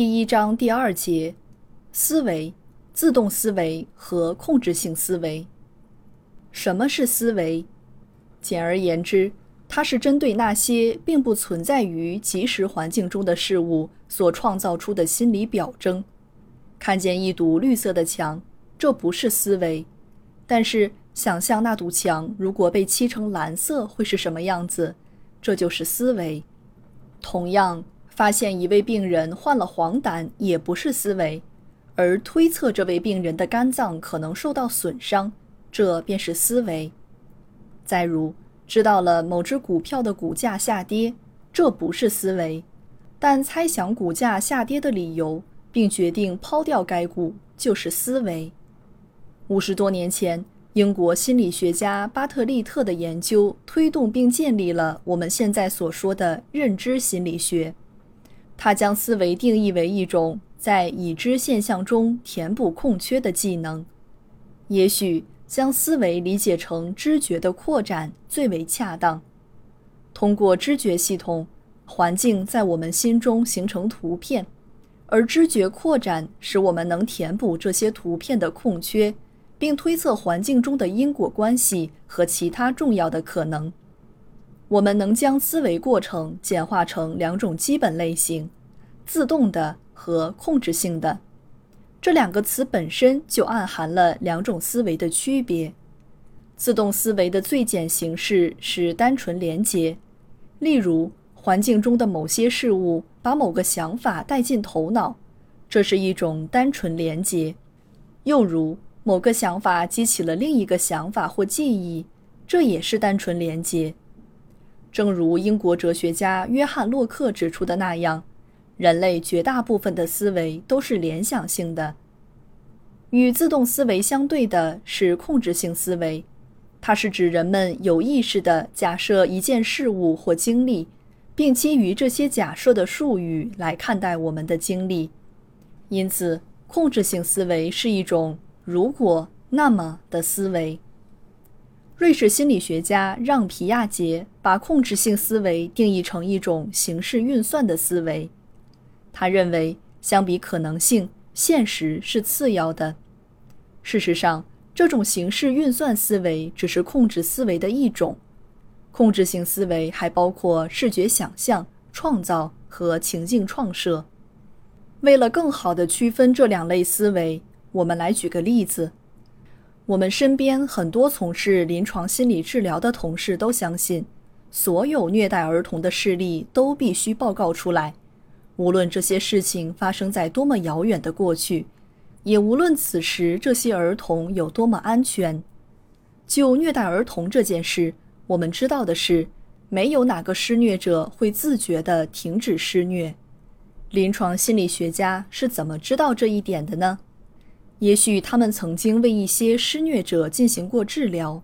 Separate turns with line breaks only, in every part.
第一章第二节：思维、自动思维和控制性思维。什么是思维？简而言之，它是针对那些并不存在于即时环境中的事物所创造出的心理表征。看见一堵绿色的墙，这不是思维；但是想象那堵墙如果被漆成蓝色会是什么样子，这就是思维。同样。发现一位病人患了黄疸也不是思维，而推测这位病人的肝脏可能受到损伤，这便是思维。再如，知道了某只股票的股价下跌，这不是思维，但猜想股价下跌的理由，并决定抛掉该股，就是思维。五十多年前，英国心理学家巴特利特的研究推动并建立了我们现在所说的认知心理学。他将思维定义为一种在已知现象中填补空缺的技能，也许将思维理解成知觉的扩展最为恰当。通过知觉系统，环境在我们心中形成图片，而知觉扩展使我们能填补这些图片的空缺，并推测环境中的因果关系和其他重要的可能。我们能将思维过程简化成两种基本类型：自动的和控制性的。这两个词本身就暗含了两种思维的区别。自动思维的最简形式是单纯连结，例如环境中的某些事物把某个想法带进头脑，这是一种单纯连结；又如某个想法激起了另一个想法或记忆，这也是单纯连结。正如英国哲学家约翰·洛克指出的那样，人类绝大部分的思维都是联想性的。与自动思维相对的是控制性思维，它是指人们有意识地假设一件事物或经历，并基于这些假设的术语来看待我们的经历。因此，控制性思维是一种“如果那么”的思维。瑞士心理学家让·皮亚杰把控制性思维定义成一种形式运算的思维。他认为，相比可能性，现实是次要的。事实上，这种形式运算思维只是控制思维的一种。控制性思维还包括视觉想象、创造和情境创设。为了更好地区分这两类思维，我们来举个例子。我们身边很多从事临床心理治疗的同事都相信，所有虐待儿童的事例都必须报告出来，无论这些事情发生在多么遥远的过去，也无论此时这些儿童有多么安全。就虐待儿童这件事，我们知道的是，没有哪个施虐者会自觉地停止施虐。临床心理学家是怎么知道这一点的呢？也许他们曾经为一些施虐者进行过治疗。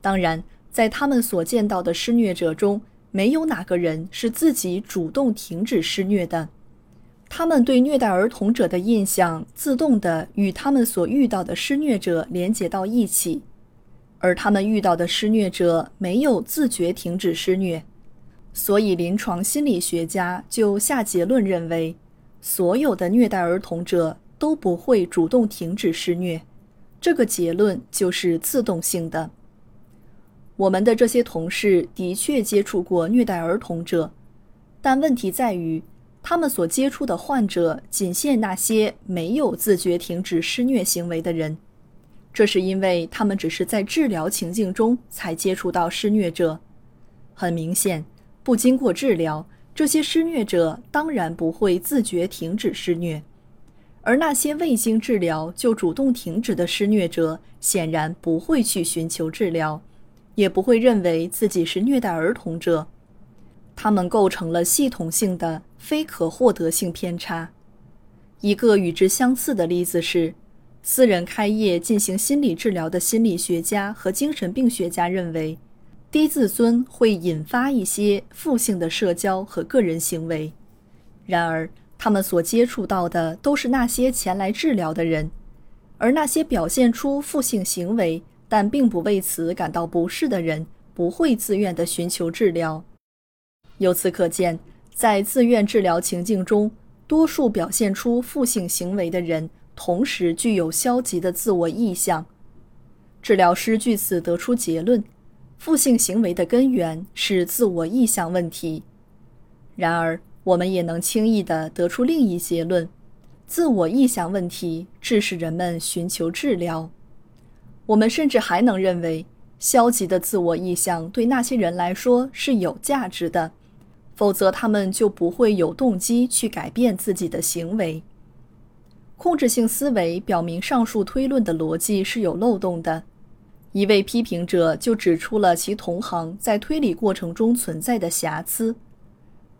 当然，在他们所见到的施虐者中，没有哪个人是自己主动停止施虐的。他们对虐待儿童者的印象自动地与他们所遇到的施虐者连接到一起，而他们遇到的施虐者没有自觉停止施虐。所以，临床心理学家就下结论认为，所有的虐待儿童者。都不会主动停止施虐，这个结论就是自动性的。我们的这些同事的确接触过虐待儿童者，但问题在于，他们所接触的患者仅限那些没有自觉停止施虐行为的人。这是因为他们只是在治疗情境中才接触到施虐者。很明显，不经过治疗，这些施虐者当然不会自觉停止施虐。而那些未经治疗就主动停止的施虐者，显然不会去寻求治疗，也不会认为自己是虐待儿童者。他们构成了系统性的非可获得性偏差。一个与之相似的例子是，私人开业进行心理治疗的心理学家和精神病学家认为，低自尊会引发一些负性的社交和个人行为。然而，他们所接触到的都是那些前来治疗的人，而那些表现出负性行为但并不为此感到不适的人，不会自愿地寻求治疗。由此可见，在自愿治疗情境中，多数表现出负性行为的人，同时具有消极的自我意向。治疗师据此得出结论：负性行为的根源是自我意向问题。然而，我们也能轻易地得出另一结论：自我意向问题致使人们寻求治疗。我们甚至还能认为，消极的自我意向对那些人来说是有价值的，否则他们就不会有动机去改变自己的行为。控制性思维表明上述推论的逻辑是有漏洞的。一位批评者就指出了其同行在推理过程中存在的瑕疵。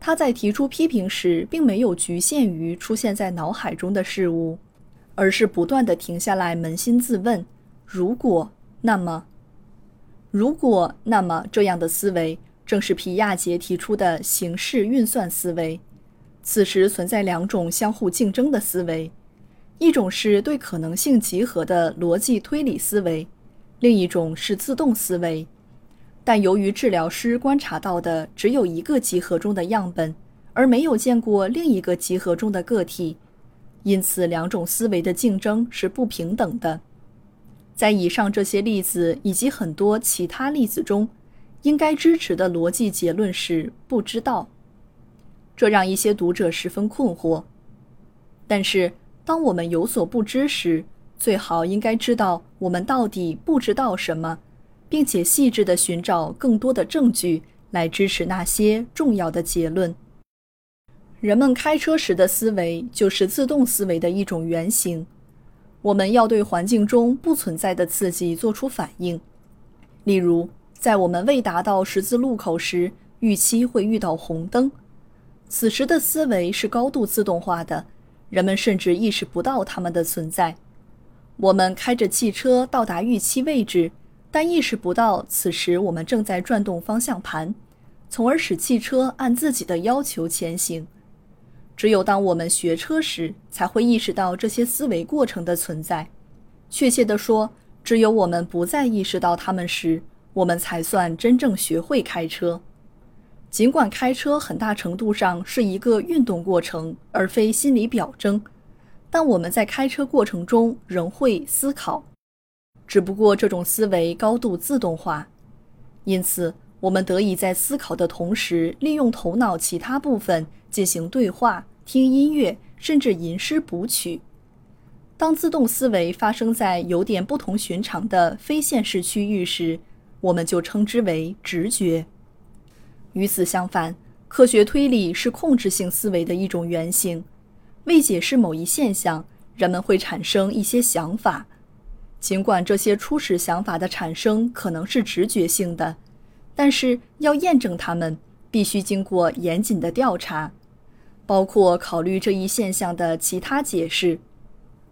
他在提出批评时，并没有局限于出现在脑海中的事物，而是不断地停下来扪心自问：如果那么，如果那么，这样的思维正是皮亚杰提出的形式运算思维。此时存在两种相互竞争的思维：一种是对可能性集合的逻辑推理思维，另一种是自动思维。但由于治疗师观察到的只有一个集合中的样本，而没有见过另一个集合中的个体，因此两种思维的竞争是不平等的。在以上这些例子以及很多其他例子中，应该支持的逻辑结论是不知道。这让一些读者十分困惑。但是，当我们有所不知时，最好应该知道我们到底不知道什么。并且细致地寻找更多的证据来支持那些重要的结论。人们开车时的思维就是自动思维的一种原型。我们要对环境中不存在的刺激做出反应，例如，在我们未达到十字路口时，预期会遇到红灯。此时的思维是高度自动化的，人们甚至意识不到它们的存在。我们开着汽车到达预期位置。但意识不到，此时我们正在转动方向盘，从而使汽车按自己的要求前行。只有当我们学车时，才会意识到这些思维过程的存在。确切地说，只有我们不再意识到它们时，我们才算真正学会开车。尽管开车很大程度上是一个运动过程，而非心理表征，但我们在开车过程中仍会思考。只不过这种思维高度自动化，因此我们得以在思考的同时，利用头脑其他部分进行对话、听音乐，甚至吟诗补曲。当自动思维发生在有点不同寻常的非现实区域时，我们就称之为直觉。与此相反，科学推理是控制性思维的一种原型。为解释某一现象，人们会产生一些想法。尽管这些初始想法的产生可能是直觉性的，但是要验证它们，必须经过严谨的调查，包括考虑这一现象的其他解释。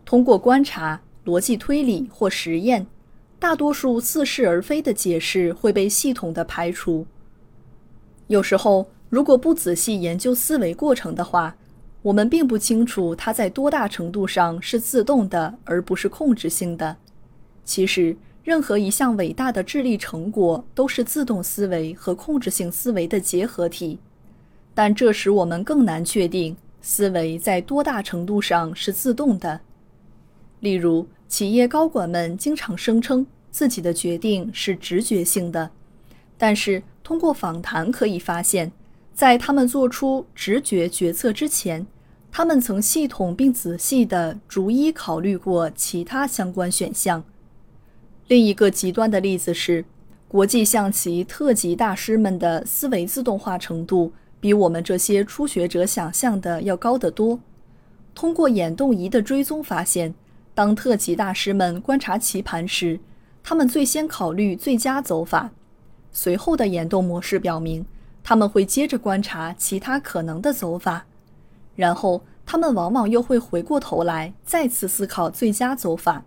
通过观察、逻辑推理或实验，大多数似是而非的解释会被系统的排除。有时候，如果不仔细研究思维过程的话，我们并不清楚它在多大程度上是自动的，而不是控制性的。其实，任何一项伟大的智力成果都是自动思维和控制性思维的结合体，但这使我们更难确定思维在多大程度上是自动的。例如，企业高管们经常声称自己的决定是直觉性的，但是通过访谈可以发现，在他们做出直觉决策之前，他们曾系统并仔细地逐一考虑过其他相关选项。另一个极端的例子是，国际象棋特级大师们的思维自动化程度比我们这些初学者想象的要高得多。通过眼动仪的追踪发现，当特级大师们观察棋盘时，他们最先考虑最佳走法，随后的眼动模式表明他们会接着观察其他可能的走法，然后他们往往又会回过头来再次思考最佳走法。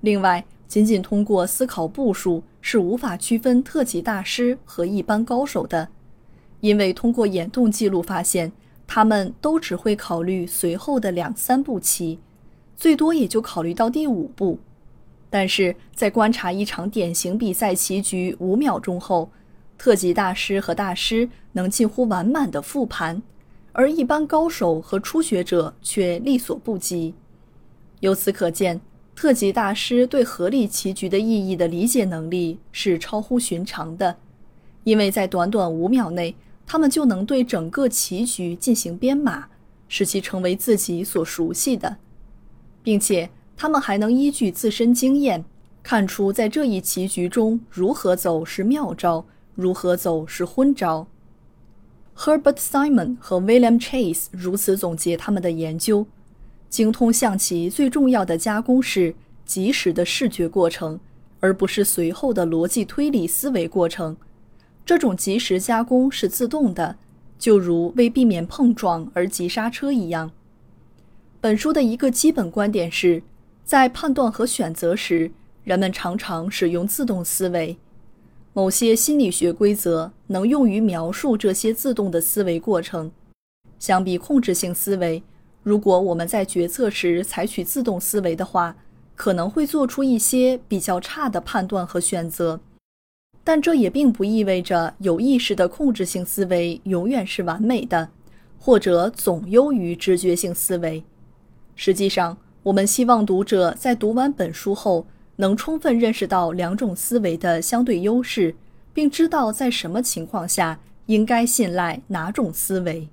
另外，仅仅通过思考步数是无法区分特级大师和一般高手的，因为通过眼动记录发现，他们都只会考虑随后的两三步棋，最多也就考虑到第五步。但是在观察一场典型比赛棋局五秒钟后，特级大师和大师能近乎完满的复盘。而一般高手和初学者却力所不及。由此可见，特级大师对合理棋局的意义的理解能力是超乎寻常的，因为在短短五秒内，他们就能对整个棋局进行编码，使其成为自己所熟悉的，并且他们还能依据自身经验，看出在这一棋局中如何走是妙招，如何走是昏招。Herbert Simon 和 William Chase 如此总结他们的研究：精通象棋最重要的加工是及时的视觉过程，而不是随后的逻辑推理思维过程。这种及时加工是自动的，就如为避免碰撞而急刹车一样。本书的一个基本观点是，在判断和选择时，人们常常使用自动思维。某些心理学规则能用于描述这些自动的思维过程。相比控制性思维，如果我们在决策时采取自动思维的话，可能会做出一些比较差的判断和选择。但这也并不意味着有意识的控制性思维永远是完美的，或者总优于直觉性思维。实际上，我们希望读者在读完本书后。能充分认识到两种思维的相对优势，并知道在什么情况下应该信赖哪种思维。